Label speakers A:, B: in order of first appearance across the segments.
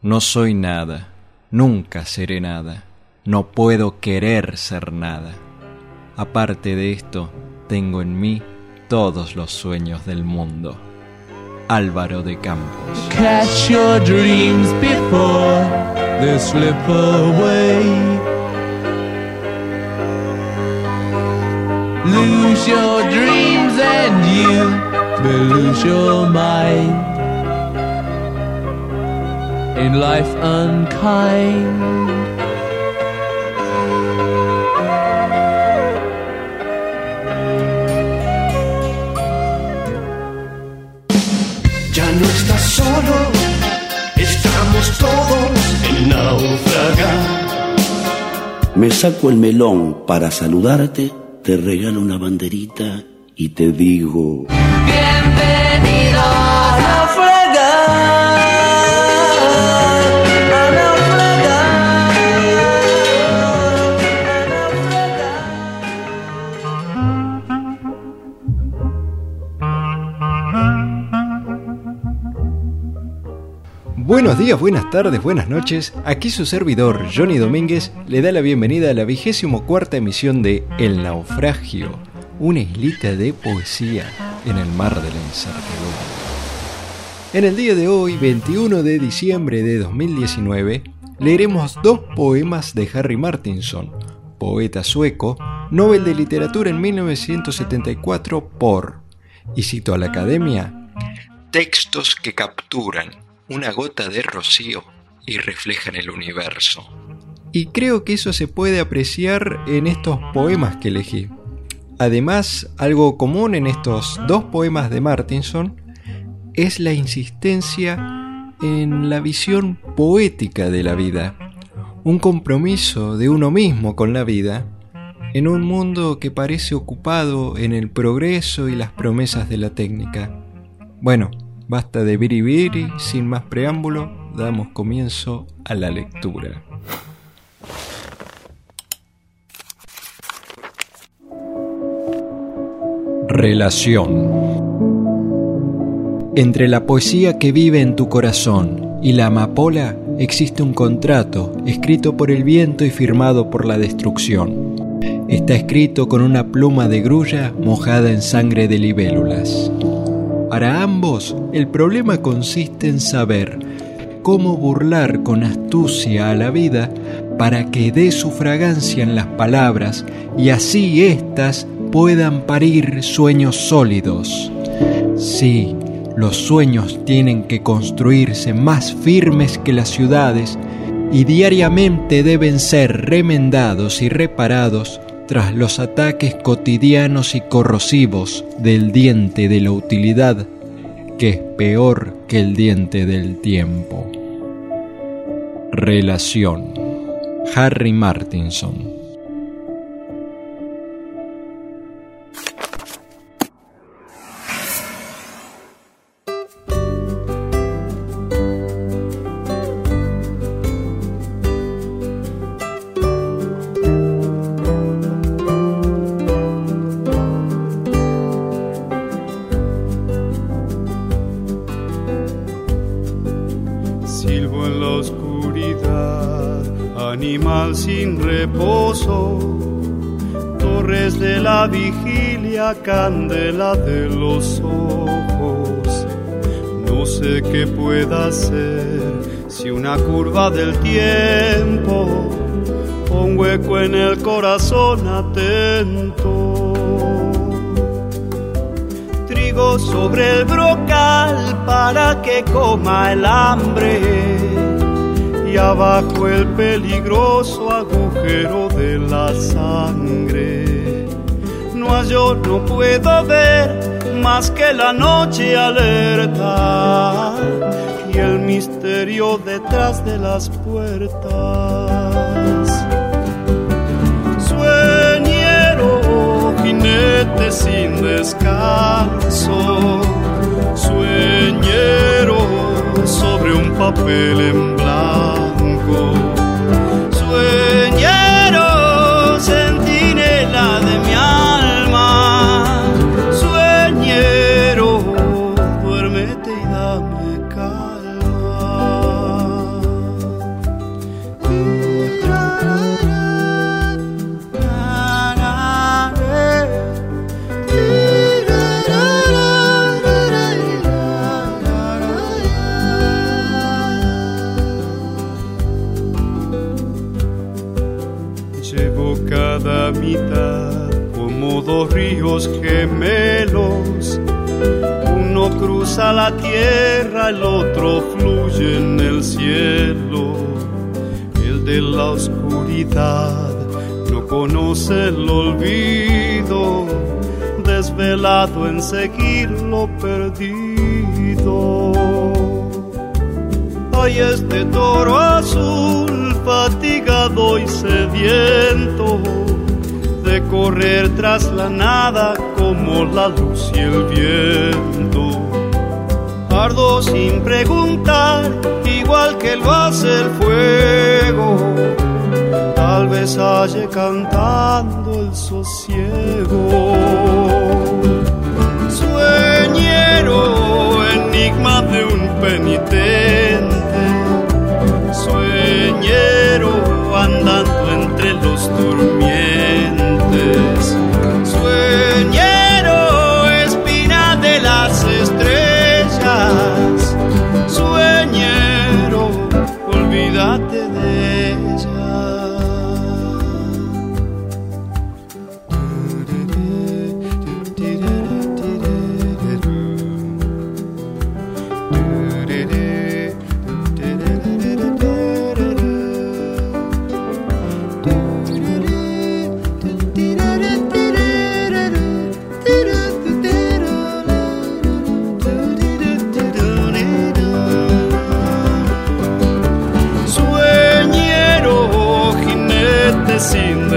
A: no soy nada, nunca seré nada, no puedo querer ser nada. Aparte de esto, tengo en mí todos los sueños del mundo. Álvaro de Campos.
B: Catch your dreams before they slip away. Lose your dreams and you will lose your mind. In life unkind.
C: Ya no estás solo, estamos todos en naufragar.
D: Me saco el melón para saludarte, te regalo una banderita y te digo...
A: Buenos días, buenas tardes, buenas noches. Aquí su servidor, Johnny Domínguez, le da la bienvenida a la vigésimo cuarta emisión de El Naufragio, una islita de poesía en el mar de la incertidumbre. En el día de hoy, 21 de diciembre de 2019, leeremos dos poemas de Harry Martinson, poeta sueco, Nobel de Literatura en 1974 por, y cito a la academia, textos que capturan una gota de rocío y reflejan el universo. Y creo que eso se puede apreciar en estos poemas que elegí. Además, algo común en estos dos poemas de Martinson es la insistencia en la visión poética de la vida, un compromiso de uno mismo con la vida en un mundo que parece ocupado en el progreso y las promesas de la técnica. Bueno, basta de biribiri, sin más preámbulo, damos comienzo a la lectura. Relación Entre la poesía que vive en tu corazón y la amapola existe un contrato escrito por el viento y firmado por la destrucción. Está escrito con una pluma de grulla mojada en sangre de libélulas. Para ambos, el problema consiste en saber cómo burlar con astucia a la vida para que dé su fragancia en las palabras y así éstas puedan parir sueños sólidos. Sí, los sueños tienen que construirse más firmes que las ciudades y diariamente deben ser remendados y reparados tras los ataques cotidianos y corrosivos del diente de la utilidad, que es peor que el diente del tiempo. Relación Harry Martinson
E: vigilia, candela de los ojos. No sé qué pueda hacer si una curva del tiempo, un hueco en el corazón atento trigo sobre el brocal para que coma el hambre y abajo el peligroso agujero de la sangre. No yo no puedo ver más que la noche alerta y el misterio detrás de las puertas. Sueñero, jinete sin descanso, sueñero sobre un papel en mitad, como dos ríos gemelos. Uno cruza la tierra, el otro fluye en el cielo. El de la oscuridad no conoce el olvido, desvelado en seguir lo perdido. Hay este toro azul, fatigado y sediento, de correr tras la nada como la luz y el viento. Ardo sin preguntar, igual que lo hace el fuego. Tal vez halle cantando el sosiego. Sueñero, enigma de un penitente sueñero andando entre los durmientes. Sueñero, jinete sin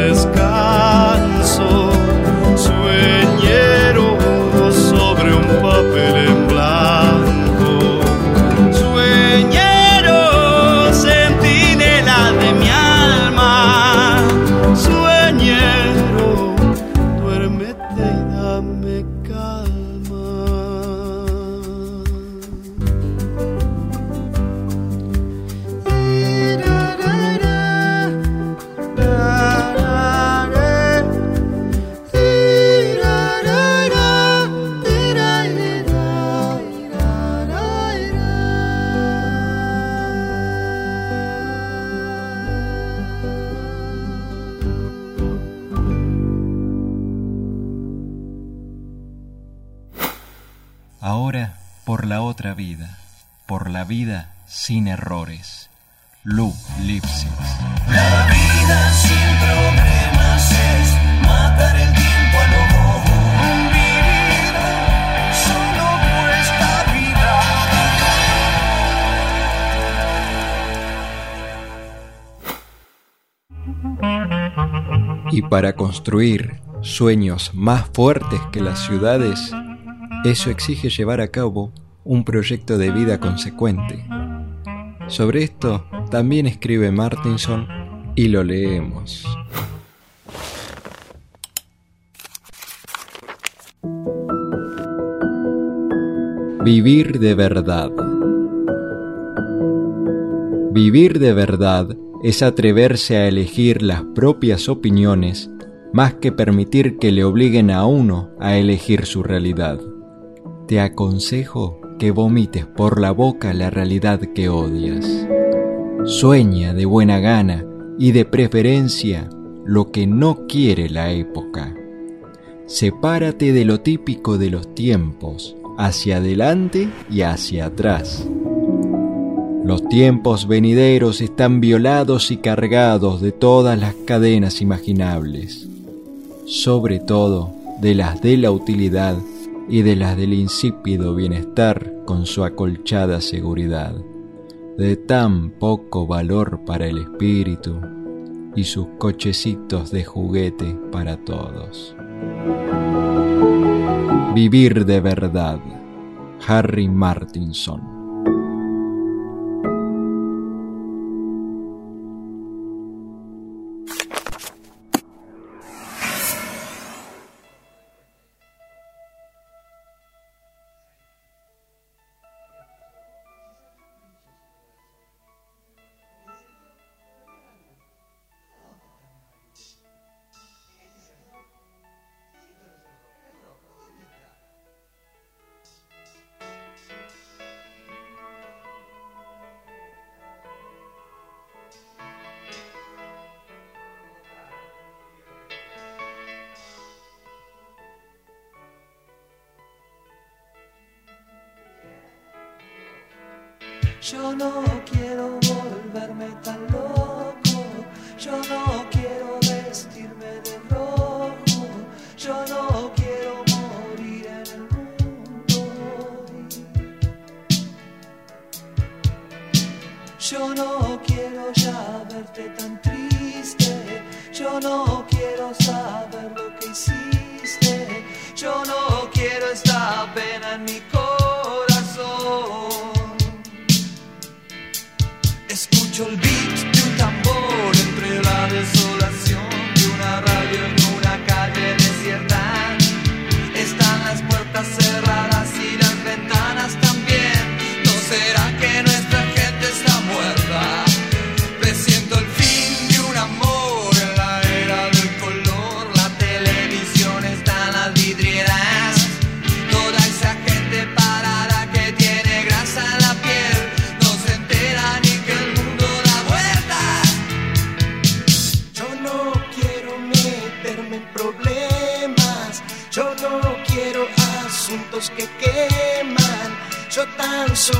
A: la otra vida, por la vida sin errores. Lu Lipsitz.
F: La vida sin problemas es matar el tiempo a lo.
A: Y para construir sueños más fuertes que las ciudades, eso exige llevar a cabo un proyecto de vida consecuente. Sobre esto también escribe Martinson y lo leemos. Vivir de verdad. Vivir de verdad es atreverse a elegir las propias opiniones más que permitir que le obliguen a uno a elegir su realidad. Te aconsejo que vomites por la boca la realidad que odias. Sueña de buena gana y de preferencia lo que no quiere la época. Sepárate de lo típico de los tiempos, hacia adelante y hacia atrás. Los tiempos venideros están violados y cargados de todas las cadenas imaginables, sobre todo de las de la utilidad y de las del insípido bienestar con su acolchada seguridad, de tan poco valor para el espíritu y sus cochecitos de juguete para todos. Vivir de verdad. Harry Martinson.
F: Yo no quiero volverme tan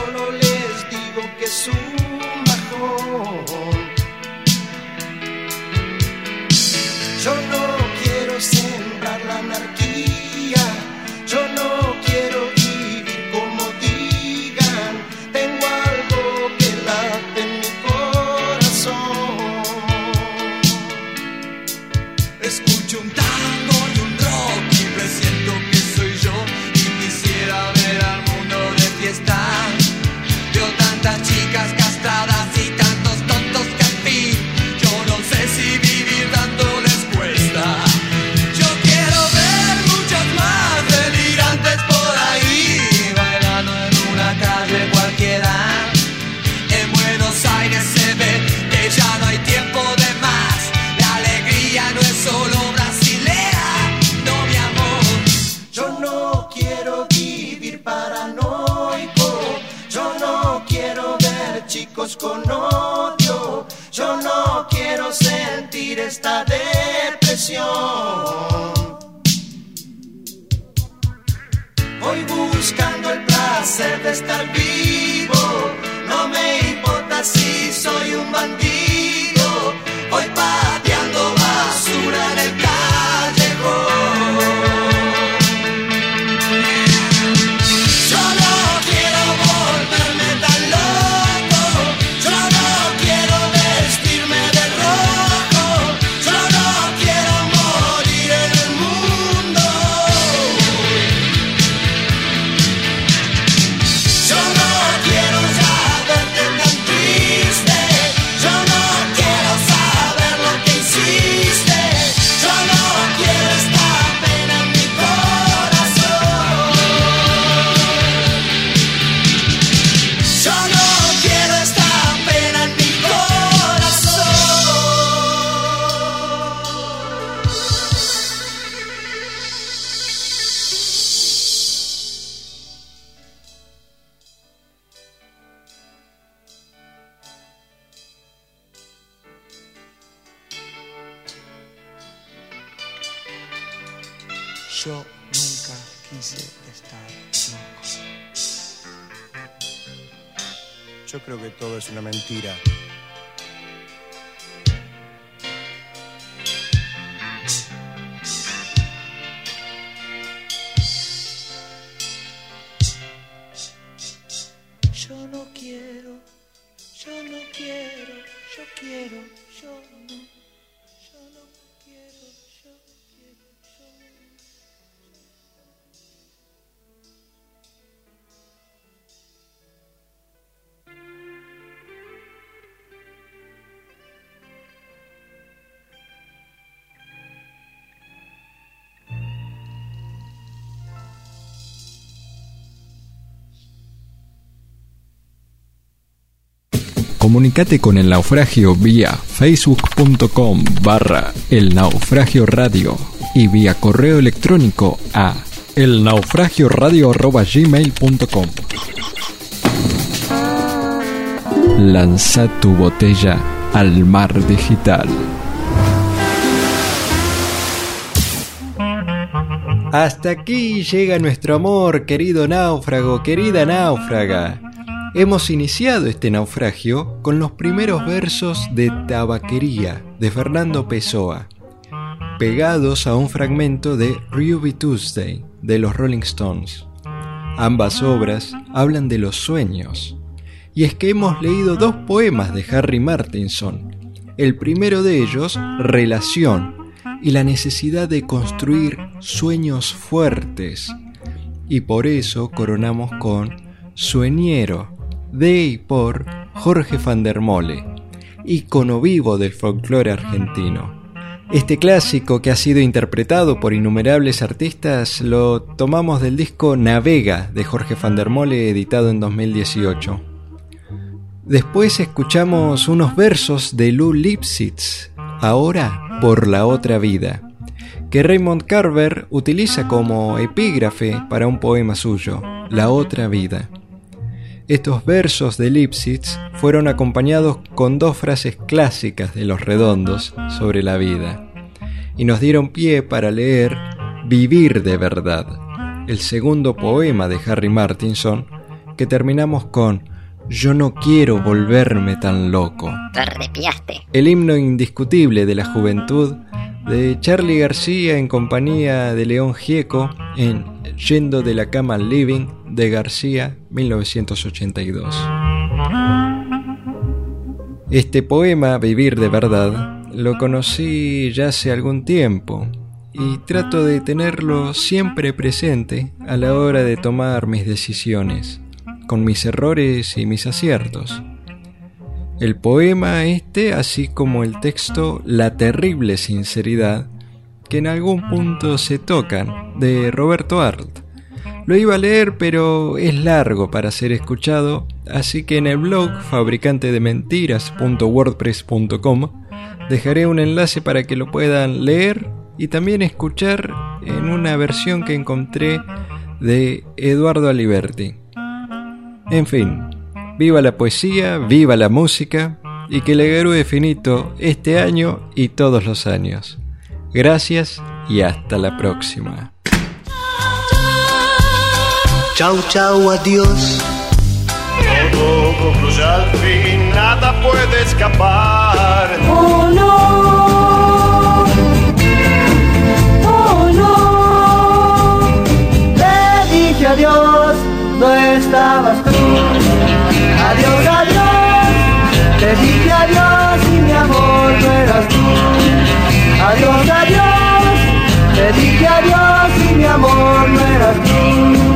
F: solo les digo que es un. Voy buscando el placer de estar vivo. No me importa si soy un bandido. yo
G: nunca quise estar loco.
H: Yo creo que todo es una mentira.
A: Comunicate con el naufragio vía facebook.com barra el naufragio radio y vía correo electrónico a el naufragio radio gmail.com. Lanza tu botella al mar digital. Hasta aquí llega nuestro amor, querido náufrago, querida náufraga. Hemos iniciado este naufragio con los primeros versos de Tabaquería de Fernando Pessoa, pegados a un fragmento de Ruby Tuesday de los Rolling Stones. Ambas obras hablan de los sueños. Y es que hemos leído dos poemas de Harry Martinson. El primero de ellos, Relación, y la necesidad de construir sueños fuertes. Y por eso coronamos con Sueñero, de y por Jorge van der Mole, ícono vivo del folclore argentino. Este clásico que ha sido interpretado por innumerables artistas lo tomamos del disco Navega de Jorge van der Mole editado en 2018. Después escuchamos unos versos de Lou Lipsitz, ahora por la otra vida, que Raymond Carver utiliza como epígrafe para un poema suyo, La otra vida. Estos versos de Lipsitz fueron acompañados con dos frases clásicas de los redondos sobre la vida y nos dieron pie para leer Vivir de verdad, el segundo poema de Harry Martinson, que terminamos con Yo no quiero volverme tan loco. El himno indiscutible de la juventud de Charlie García en compañía de León Gieco en Yendo de la cama al living de García 1982. Este poema, Vivir de verdad, lo conocí ya hace algún tiempo y trato de tenerlo siempre presente a la hora de tomar mis decisiones, con mis errores y mis aciertos. El poema este, así como el texto La terrible sinceridad, que en algún punto se tocan, de Roberto Arlt. Lo iba a leer, pero es largo para ser escuchado, así que en el blog fabricantedementiras.wordpress.com dejaré un enlace para que lo puedan leer y también escuchar en una versión que encontré de Eduardo Aliberti. En fin, Viva la poesía, viva la música y que le garúe finito este año y todos los años. Gracias y hasta la próxima.
C: Chau, chau, adiós.
E: Todo concluye al fin, nada puede escapar.
I: Oh no, oh no,
F: Te dije adiós, no estabas tú. Adiós, adiós, te dije adiós
I: y mi amor no eras tú. Adiós, adiós, te dije adiós y mi amor no eras tú.